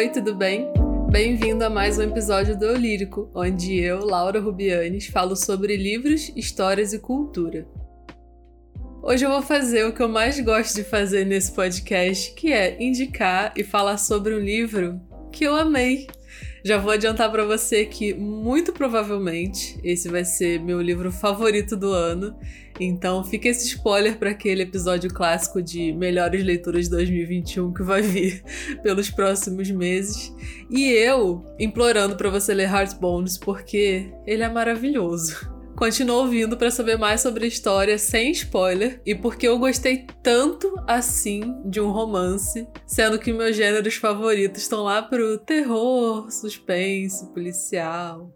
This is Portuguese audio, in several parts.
Oi, tudo bem? Bem-vindo a mais um episódio do Eu Lírico, onde eu, Laura Rubianes, falo sobre livros, histórias e cultura. Hoje eu vou fazer o que eu mais gosto de fazer nesse podcast, que é indicar e falar sobre um livro que eu amei. Já vou adiantar para você que muito provavelmente esse vai ser meu livro favorito do ano. Então fica esse spoiler para aquele episódio clássico de melhores leituras de 2021 que vai vir pelos próximos meses. E eu implorando para você ler Heartbones porque ele é maravilhoso. Continua ouvindo para saber mais sobre a história sem spoiler e porque eu gostei tanto assim de um romance, sendo que meus gêneros favoritos estão lá pro terror, suspense, policial.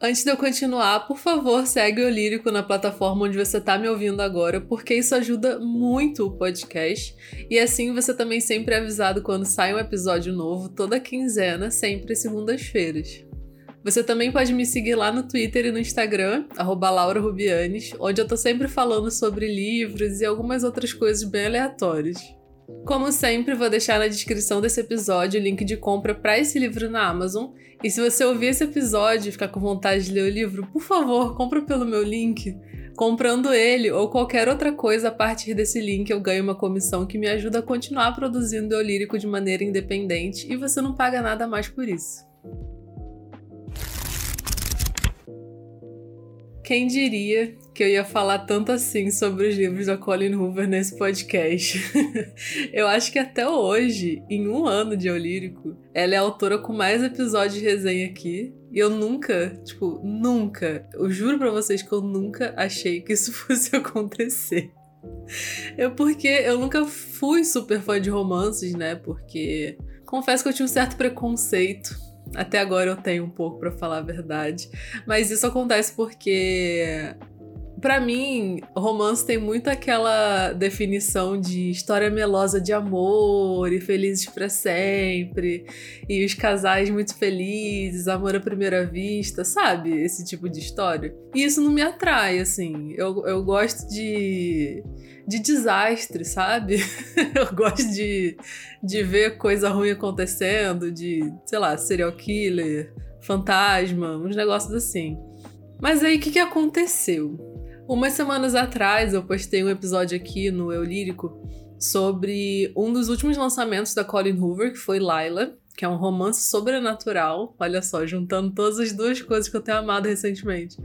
Antes de eu continuar, por favor, segue o Lírico na plataforma onde você está me ouvindo agora, porque isso ajuda muito o podcast. E assim você também sempre é avisado quando sai um episódio novo, toda quinzena, sempre segundas-feiras. Você também pode me seguir lá no Twitter e no Instagram, @laurarubianes, onde eu tô sempre falando sobre livros e algumas outras coisas bem aleatórias. Como sempre, vou deixar na descrição desse episódio o link de compra para esse livro na Amazon. E se você ouvir esse episódio e ficar com vontade de ler o livro, por favor, compra pelo meu link. Comprando ele ou qualquer outra coisa a partir desse link, eu ganho uma comissão que me ajuda a continuar produzindo o lírico de maneira independente e você não paga nada mais por isso. Quem diria que eu ia falar tanto assim sobre os livros da Colin Hoover nesse podcast? eu acho que até hoje, em um ano de Eu Lírico, ela é a autora com mais episódios de resenha aqui. E eu nunca, tipo, nunca, eu juro pra vocês que eu nunca achei que isso fosse acontecer. Eu porque eu nunca fui super fã de romances, né? Porque confesso que eu tinha um certo preconceito até agora eu tenho um pouco para falar a verdade, mas isso acontece porque para mim, romance tem muito aquela definição de história melosa de amor e felizes para sempre, e os casais muito felizes, amor à primeira vista, sabe? Esse tipo de história. E isso não me atrai, assim. Eu, eu gosto de de desastre, sabe? eu gosto de, de ver coisa ruim acontecendo, de, sei lá, serial killer, fantasma, uns negócios assim. Mas aí o que, que aconteceu? Umas semanas atrás eu postei um episódio aqui no Eu Lírico sobre um dos últimos lançamentos da Colin Hoover, que foi Lila, que é um romance sobrenatural. Olha só, juntando todas as duas coisas que eu tenho amado recentemente.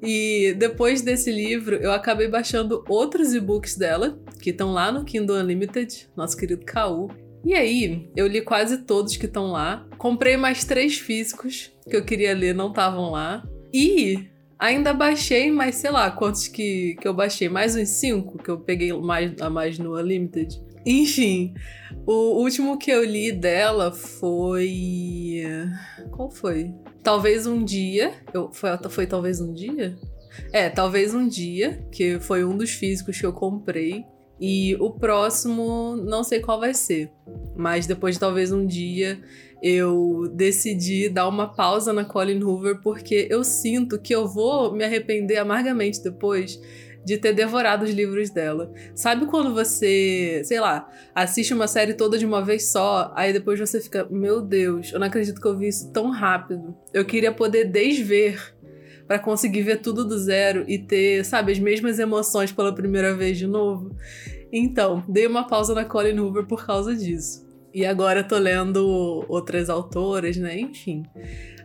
E depois desse livro, eu acabei baixando outros e-books dela, que estão lá no Kindle Unlimited, nosso querido Kaú. E aí, eu li quase todos que estão lá. Comprei mais três físicos que eu queria ler, não estavam lá. E ainda baixei mais, sei lá, quantos que, que eu baixei? Mais uns cinco que eu peguei mais, a mais no Unlimited. Enfim, o último que eu li dela foi. Qual foi? Talvez um dia. Eu, foi, foi talvez um dia? É, talvez um dia, que foi um dos físicos que eu comprei. E o próximo, não sei qual vai ser. Mas depois de talvez um dia, eu decidi dar uma pausa na Colin Hoover, porque eu sinto que eu vou me arrepender amargamente depois de ter devorado os livros dela. Sabe quando você, sei lá, assiste uma série toda de uma vez só, aí depois você fica, meu Deus, eu não acredito que eu vi isso tão rápido. Eu queria poder desver para conseguir ver tudo do zero e ter, sabe, as mesmas emoções pela primeira vez de novo. Então, dei uma pausa na Colin Hoover por causa disso. E agora tô lendo outras autoras, né? Enfim.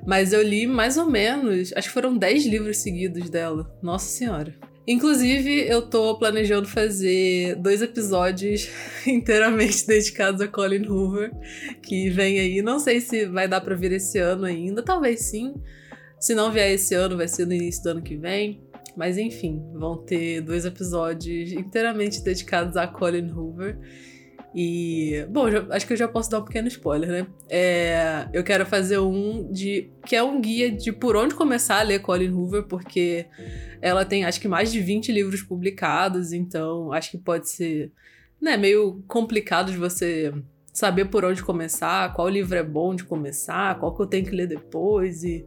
Mas eu li mais ou menos, acho que foram 10 livros seguidos dela. Nossa Senhora. Inclusive, eu tô planejando fazer dois episódios inteiramente dedicados a Colin Hoover, que vem aí. Não sei se vai dar pra vir esse ano ainda, talvez sim. Se não vier esse ano, vai ser no início do ano que vem. Mas enfim, vão ter dois episódios inteiramente dedicados a Colin Hoover. E, bom, já, acho que eu já posso dar um pequeno spoiler, né? É, eu quero fazer um de. que é um guia de por onde começar a ler Colin Hoover, porque ela tem acho que mais de 20 livros publicados, então acho que pode ser né, meio complicado de você saber por onde começar, qual livro é bom de começar, qual que eu tenho que ler depois. E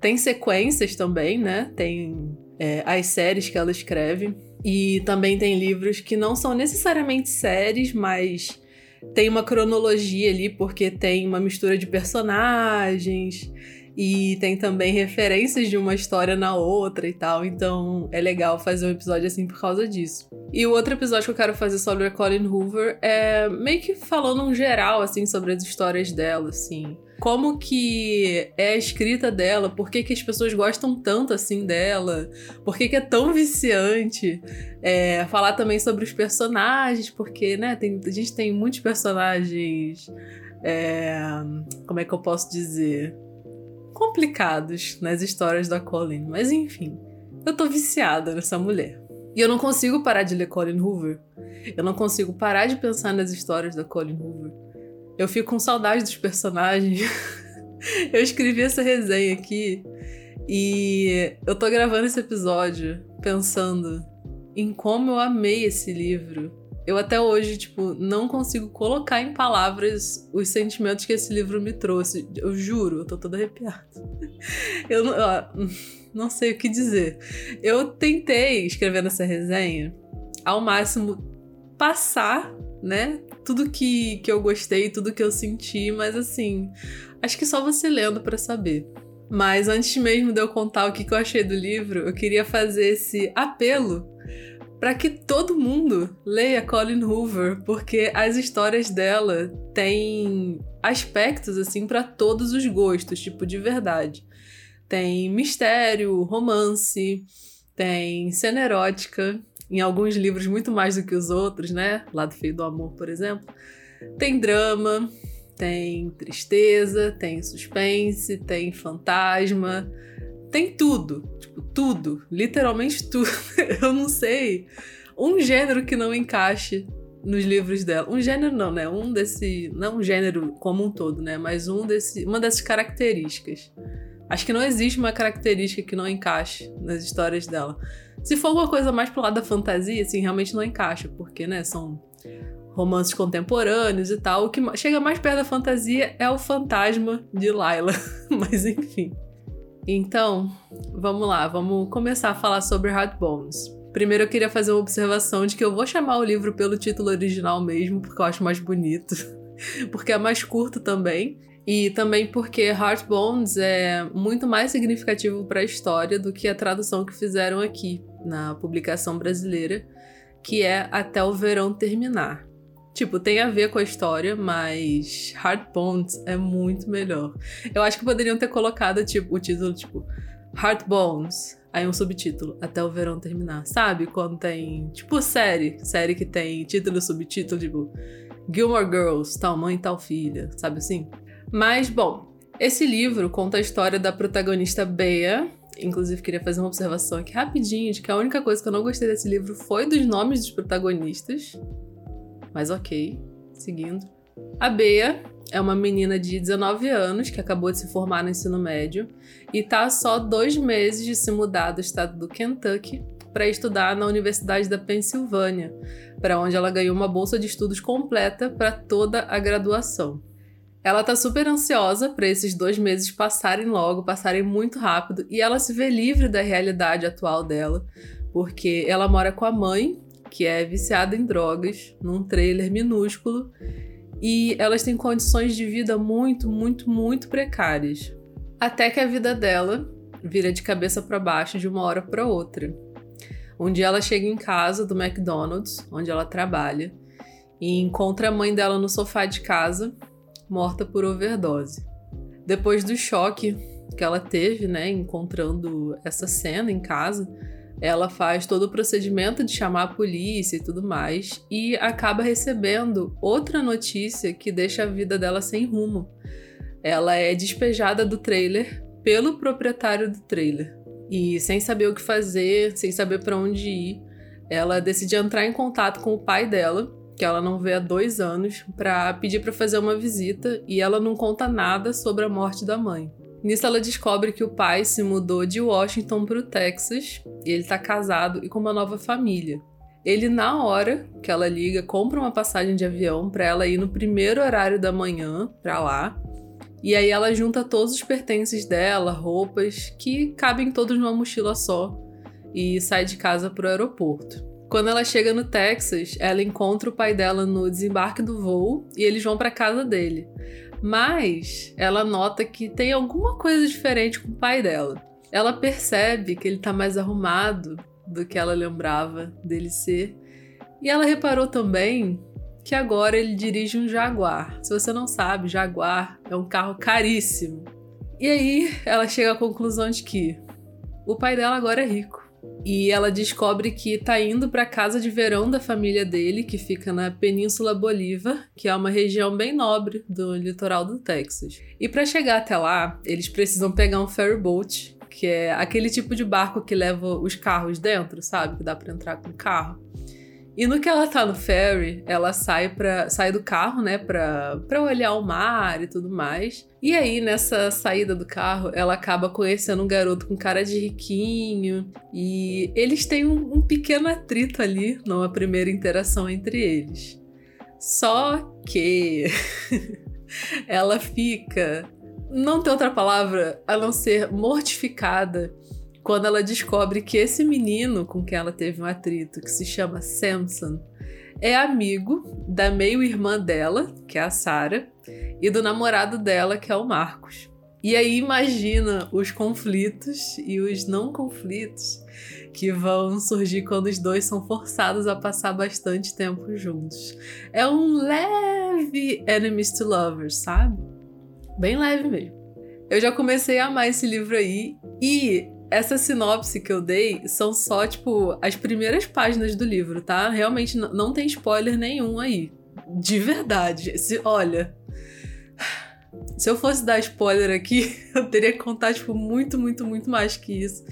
tem sequências também, né? Tem é, as séries que ela escreve. E também tem livros que não são necessariamente séries, mas tem uma cronologia ali, porque tem uma mistura de personagens e tem também referências de uma história na outra e tal. Então é legal fazer um episódio assim por causa disso. E o outro episódio que eu quero fazer sobre a Colin Hoover é meio que falando um geral, assim, sobre as histórias dela, assim. Como que é a escrita dela, por que, que as pessoas gostam tanto assim dela, por que, que é tão viciante. É, falar também sobre os personagens, porque, né, tem, a gente tem muitos personagens. É, como é que eu posso dizer? complicados nas histórias da Colin, mas enfim, eu tô viciada nessa mulher. E eu não consigo parar de ler Colin Hoover. Eu não consigo parar de pensar nas histórias da Colin Hoover. Eu fico com saudade dos personagens. eu escrevi essa resenha aqui e eu tô gravando esse episódio pensando em como eu amei esse livro eu até hoje, tipo, não consigo colocar em palavras os sentimentos que esse livro me trouxe. Eu juro, eu tô toda arrepiada. Eu não, ó, não sei o que dizer. Eu tentei, escrevendo essa resenha, ao máximo passar, né? Tudo que, que eu gostei, tudo que eu senti, mas assim, acho que só você lendo para saber. Mas antes mesmo de eu contar o que, que eu achei do livro, eu queria fazer esse apelo para que todo mundo leia Colin Hoover, porque as histórias dela têm aspectos assim para todos os gostos, tipo de verdade. Tem mistério, romance, tem cena erótica, em alguns livros muito mais do que os outros, né? Lado Feio do Amor, por exemplo. Tem drama, tem tristeza, tem suspense, tem fantasma, tem tudo, tipo, tudo, literalmente tudo. Eu não sei um gênero que não encaixe nos livros dela. Um gênero não, né? Um desse, não um gênero como um todo, né? Mas um desse, uma dessas características. Acho que não existe uma característica que não encaixe nas histórias dela. Se for alguma coisa mais pro lado da fantasia, assim, realmente não encaixa, porque, né, são romances contemporâneos e tal. O que chega mais perto da fantasia é o fantasma de Laila. Mas enfim. Então, vamos lá, vamos começar a falar sobre Hard Bones. Primeiro eu queria fazer uma observação de que eu vou chamar o livro pelo título original mesmo, porque eu acho mais bonito. porque é mais curto também. E também porque Heart Bones é muito mais significativo para a história do que a tradução que fizeram aqui na publicação brasileira, que é Até o Verão Terminar. Tipo, tem a ver com a história, mas Hard Bones é muito melhor. Eu acho que poderiam ter colocado, tipo, o título, tipo, Hard Bones. Aí um subtítulo, até o verão terminar. Sabe? Quando tem, tipo, série. Série que tem título e subtítulo, tipo, Gilmore Girls, tal mãe, tal filha. Sabe assim? Mas, bom, esse livro conta a história da protagonista Bea. Inclusive, queria fazer uma observação aqui rapidinho de que a única coisa que eu não gostei desse livro foi dos nomes dos protagonistas. Mas ok, seguindo. A Bea é uma menina de 19 anos que acabou de se formar no ensino médio e está só dois meses de se mudar do estado do Kentucky para estudar na Universidade da Pensilvânia, para onde ela ganhou uma bolsa de estudos completa para toda a graduação. Ela tá super ansiosa para esses dois meses passarem logo, passarem muito rápido, e ela se vê livre da realidade atual dela, porque ela mora com a mãe, que é viciada em drogas, num trailer minúsculo, e elas têm condições de vida muito, muito, muito precárias. Até que a vida dela vira de cabeça para baixo de uma hora para outra. Um dia ela chega em casa do McDonald's, onde ela trabalha, e encontra a mãe dela no sofá de casa, morta por overdose. Depois do choque que ela teve, né, encontrando essa cena em casa, ela faz todo o procedimento de chamar a polícia e tudo mais e acaba recebendo outra notícia que deixa a vida dela sem rumo. Ela é despejada do trailer pelo proprietário do trailer e sem saber o que fazer, sem saber para onde ir, ela decide entrar em contato com o pai dela, que ela não vê há dois anos, para pedir para fazer uma visita e ela não conta nada sobre a morte da mãe. Nisso ela descobre que o pai se mudou de Washington para o Texas e ele está casado e com uma nova família. Ele, na hora que ela liga, compra uma passagem de avião para ela ir no primeiro horário da manhã para lá. E aí ela junta todos os pertences dela, roupas, que cabem todos numa mochila só, e sai de casa para o aeroporto. Quando ela chega no Texas, ela encontra o pai dela no desembarque do voo e eles vão para casa dele. Mas ela nota que tem alguma coisa diferente com o pai dela. Ela percebe que ele tá mais arrumado do que ela lembrava dele ser. E ela reparou também que agora ele dirige um Jaguar. Se você não sabe, Jaguar é um carro caríssimo. E aí ela chega à conclusão de que o pai dela agora é rico. E ela descobre que tá indo para casa de verão da família dele, que fica na Península Bolívar, que é uma região bem nobre do litoral do Texas. E para chegar até lá, eles precisam pegar um ferry boat, que é aquele tipo de barco que leva os carros dentro, sabe? Que dá para entrar com carro. E no que ela tá no ferry, ela sai para sai do carro, né, pra, pra olhar o mar e tudo mais. E aí, nessa saída do carro, ela acaba conhecendo um garoto com cara de riquinho. E eles têm um, um pequeno atrito ali numa primeira interação entre eles. Só que ela fica. Não tem outra palavra a não ser mortificada quando ela descobre que esse menino com quem ela teve um atrito, que se chama Samson, é amigo da meio-irmã dela, que é a Sarah, e do namorado dela, que é o Marcos. E aí imagina os conflitos e os não conflitos que vão surgir quando os dois são forçados a passar bastante tempo juntos. É um leve enemies to lovers, sabe? Bem leve mesmo. Eu já comecei a amar esse livro aí e essa sinopse que eu dei são só, tipo, as primeiras páginas do livro, tá? Realmente não tem spoiler nenhum aí. De verdade. Se, olha. Se eu fosse dar spoiler aqui, eu teria que contar, tipo, muito, muito, muito mais que isso.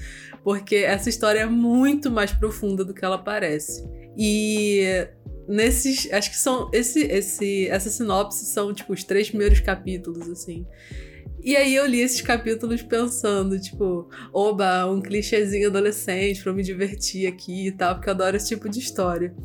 Porque essa história é muito mais profunda do que ela parece. E nesses. Acho que são. Esse, esse, essa sinopse são, tipo, os três primeiros capítulos, assim. E aí eu li esses capítulos pensando, tipo, oba, um clichêzinho adolescente pra eu me divertir aqui e tal, porque eu adoro esse tipo de história.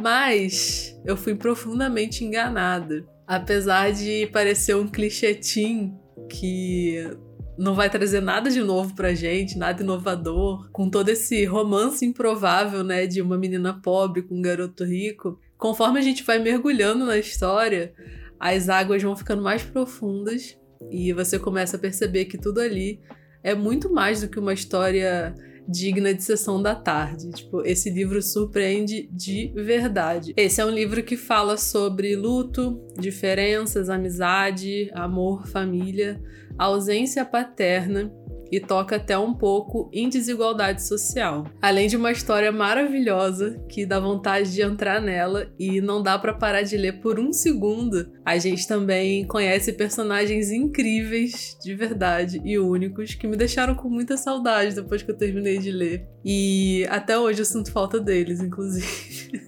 Mas eu fui profundamente enganada. Apesar de parecer um clichêtim que não vai trazer nada de novo pra gente, nada inovador, com todo esse romance improvável, né, de uma menina pobre com um garoto rico. Conforme a gente vai mergulhando na história, as águas vão ficando mais profundas e você começa a perceber que tudo ali é muito mais do que uma história digna de sessão da tarde. Tipo, esse livro surpreende de verdade. Esse é um livro que fala sobre luto, diferenças, amizade, amor, família, ausência paterna e toca até um pouco em desigualdade social. Além de uma história maravilhosa que dá vontade de entrar nela e não dá para parar de ler por um segundo. A gente também conhece personagens incríveis, de verdade, e únicos, que me deixaram com muita saudade depois que eu terminei de ler. E até hoje eu sinto falta deles, inclusive.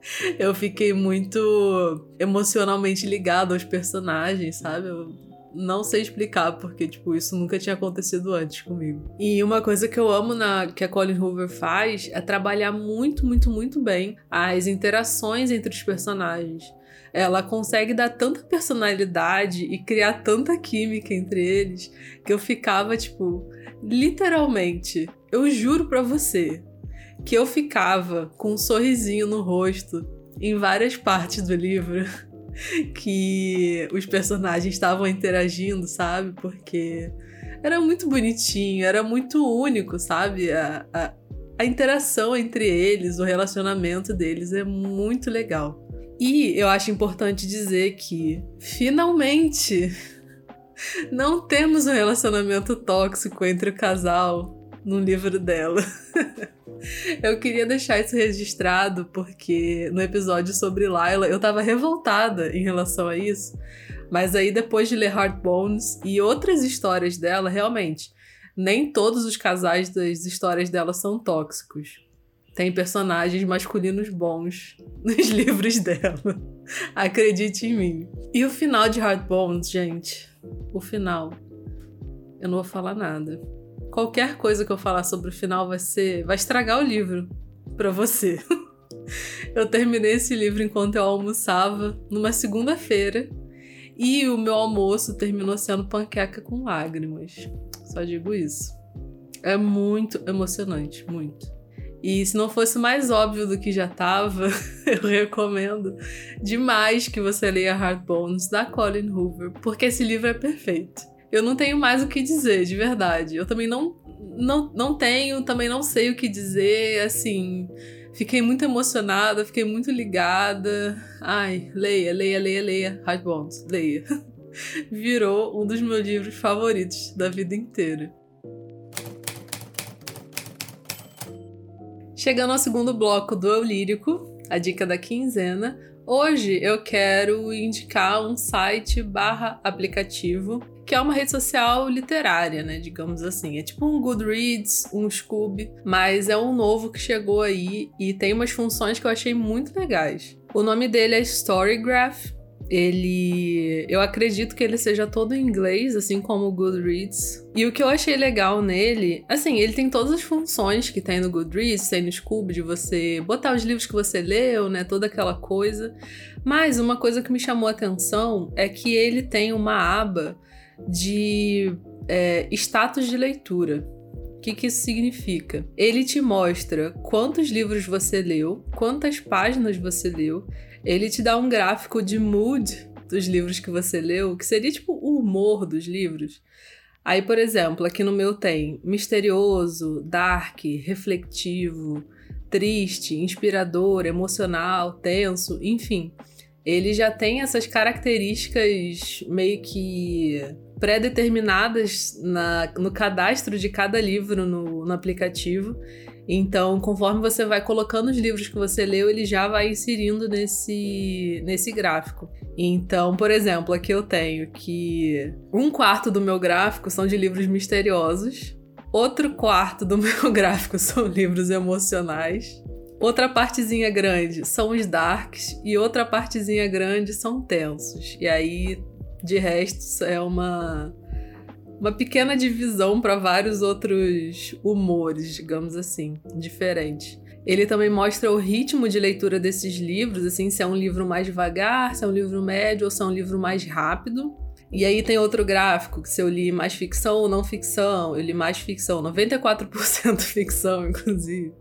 eu fiquei muito emocionalmente ligado aos personagens, sabe? Eu não sei explicar, porque, tipo, isso nunca tinha acontecido antes comigo. E uma coisa que eu amo na que a Colin Hoover faz é trabalhar muito, muito, muito bem as interações entre os personagens. Ela consegue dar tanta personalidade e criar tanta química entre eles que eu ficava, tipo, literalmente, eu juro pra você que eu ficava com um sorrisinho no rosto em várias partes do livro que os personagens estavam interagindo, sabe? Porque era muito bonitinho, era muito único, sabe? A, a, a interação entre eles, o relacionamento deles é muito legal. E eu acho importante dizer que, finalmente, não temos um relacionamento tóxico entre o casal no livro dela. eu queria deixar isso registrado porque no episódio sobre Lila eu tava revoltada em relação a isso. Mas aí depois de ler Hard Bones e outras histórias dela, realmente, nem todos os casais das histórias dela são tóxicos. Tem personagens masculinos bons nos livros dela. Acredite em mim. E o final de Hard Bones, gente? O final. Eu não vou falar nada qualquer coisa que eu falar sobre o final vai ser. vai estragar o livro para você. eu terminei esse livro enquanto eu almoçava numa segunda-feira e o meu almoço terminou sendo panqueca com lágrimas. Só digo isso. É muito emocionante, muito. E se não fosse mais óbvio do que já estava, eu recomendo demais que você leia Hard Bones da Colin Hoover, porque esse livro é perfeito. Eu não tenho mais o que dizer, de verdade. Eu também não, não, não tenho, também não sei o que dizer, assim. Fiquei muito emocionada, fiquei muito ligada. Ai, leia, leia, leia, leia. Hard Bones, leia. Virou um dos meus livros favoritos da vida inteira. Chegando ao segundo bloco do Eu Lírico, a dica da quinzena, hoje eu quero indicar um site barra aplicativo que é uma rede social literária, né? Digamos assim. É tipo um Goodreads, um Scoob, mas é um novo que chegou aí e tem umas funções que eu achei muito legais. O nome dele é Storygraph ele. Eu acredito que ele seja todo em inglês, assim como o Goodreads. E o que eu achei legal nele, assim, ele tem todas as funções que tem no Goodreads, tem no Scoob, de você botar os livros que você leu, né? Toda aquela coisa. Mas uma coisa que me chamou a atenção é que ele tem uma aba de é, status de leitura. O que, que isso significa? Ele te mostra quantos livros você leu, quantas páginas você leu, ele te dá um gráfico de mood dos livros que você leu, que seria tipo o humor dos livros. Aí, por exemplo, aqui no meu tem misterioso, dark, refletivo, triste, inspirador, emocional, tenso, enfim. Ele já tem essas características meio que pré-determinadas no cadastro de cada livro no, no aplicativo. Então, conforme você vai colocando os livros que você leu, ele já vai inserindo nesse, nesse gráfico. Então, por exemplo, aqui eu tenho que um quarto do meu gráfico são de livros misteriosos, outro quarto do meu gráfico são livros emocionais, outra partezinha grande são os darks e outra partezinha grande são tensos. E aí, de resto, é uma uma pequena divisão para vários outros humores, digamos assim, diferentes. Ele também mostra o ritmo de leitura desses livros, assim, se é um livro mais devagar, se é um livro médio ou se é um livro mais rápido. E aí tem outro gráfico, que se eu li mais ficção ou não ficção, eu li mais ficção, 94% ficção, inclusive.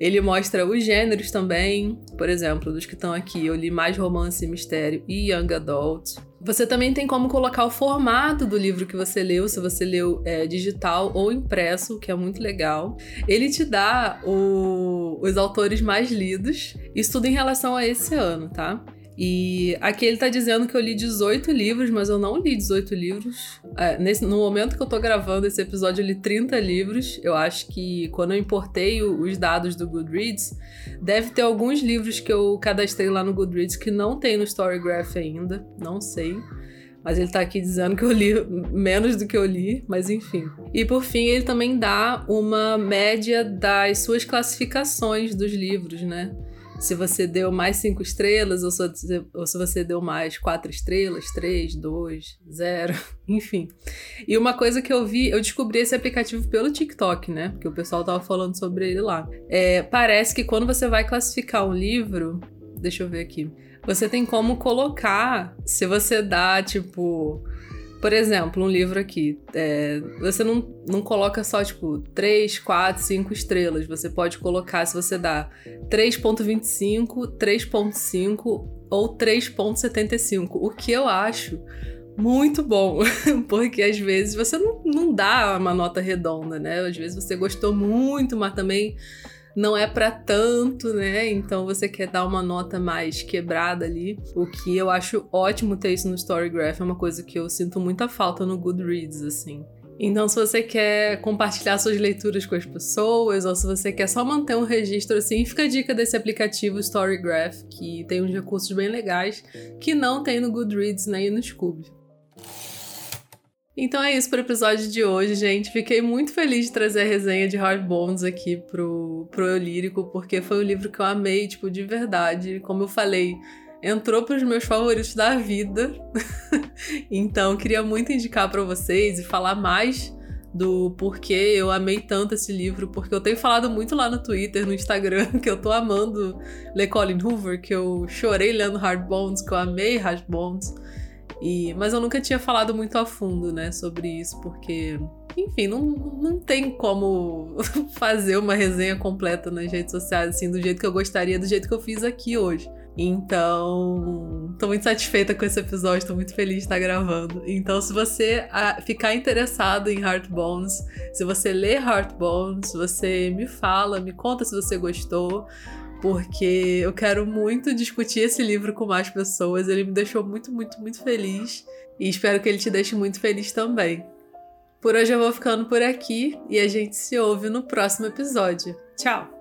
Ele mostra os gêneros também, por exemplo, dos que estão aqui, eu li mais romance, mistério e young adult. Você também tem como colocar o formato do livro que você leu, se você leu é, digital ou impresso, que é muito legal. Ele te dá o, os autores mais lidos, isso tudo em relação a esse ano, tá? E aqui ele tá dizendo que eu li 18 livros, mas eu não li 18 livros. É, nesse, no momento que eu tô gravando esse episódio, eu li 30 livros. Eu acho que quando eu importei o, os dados do Goodreads, deve ter alguns livros que eu cadastrei lá no Goodreads que não tem no Storygraph ainda. Não sei. Mas ele tá aqui dizendo que eu li menos do que eu li, mas enfim. E por fim, ele também dá uma média das suas classificações dos livros, né? Se você deu mais cinco estrelas ou, ou se você deu mais quatro estrelas, três, dois, zero, enfim. E uma coisa que eu vi, eu descobri esse aplicativo pelo TikTok, né? Porque o pessoal tava falando sobre ele lá. É, parece que quando você vai classificar um livro, deixa eu ver aqui, você tem como colocar, se você dá, tipo, por exemplo, um livro aqui, é, você não, não coloca só, tipo, 3, 4, 5 estrelas. Você pode colocar, se você dá 3.25, 3.5 ou 3.75. O que eu acho muito bom, porque às vezes você não, não dá uma nota redonda, né? Às vezes você gostou muito, mas também não é para tanto, né? Então você quer dar uma nota mais quebrada ali. O que eu acho ótimo ter isso no Storygraph, é uma coisa que eu sinto muita falta no Goodreads, assim. Então, se você quer compartilhar suas leituras com as pessoas, ou se você quer só manter um registro assim, fica a dica desse aplicativo Storygraph, que tem uns recursos bem legais que não tem no Goodreads nem no Scoob. Então é isso para o episódio de hoje, gente. Fiquei muito feliz de trazer a resenha de Hard Bones aqui pro, pro Eu Lírico, porque foi um livro que eu amei, tipo, de verdade. Como eu falei, entrou para os meus favoritos da vida. então, queria muito indicar para vocês e falar mais do porquê eu amei tanto esse livro, porque eu tenho falado muito lá no Twitter, no Instagram, que eu tô amando ler Colin Hoover, que eu chorei lendo Hard Bones, que eu amei Hard Bones. E, mas eu nunca tinha falado muito a fundo, né, sobre isso, porque enfim, não, não tem como fazer uma resenha completa nas redes sociais, assim, do jeito que eu gostaria, do jeito que eu fiz aqui hoje. Então, tô muito satisfeita com esse episódio, tô muito feliz de estar gravando. Então, se você ah, ficar interessado em Heartbones, se você ler Heartbones, você me fala, me conta se você gostou, porque eu quero muito discutir esse livro com mais pessoas. Ele me deixou muito, muito, muito feliz e espero que ele te deixe muito feliz também. Por hoje eu vou ficando por aqui e a gente se ouve no próximo episódio. Tchau!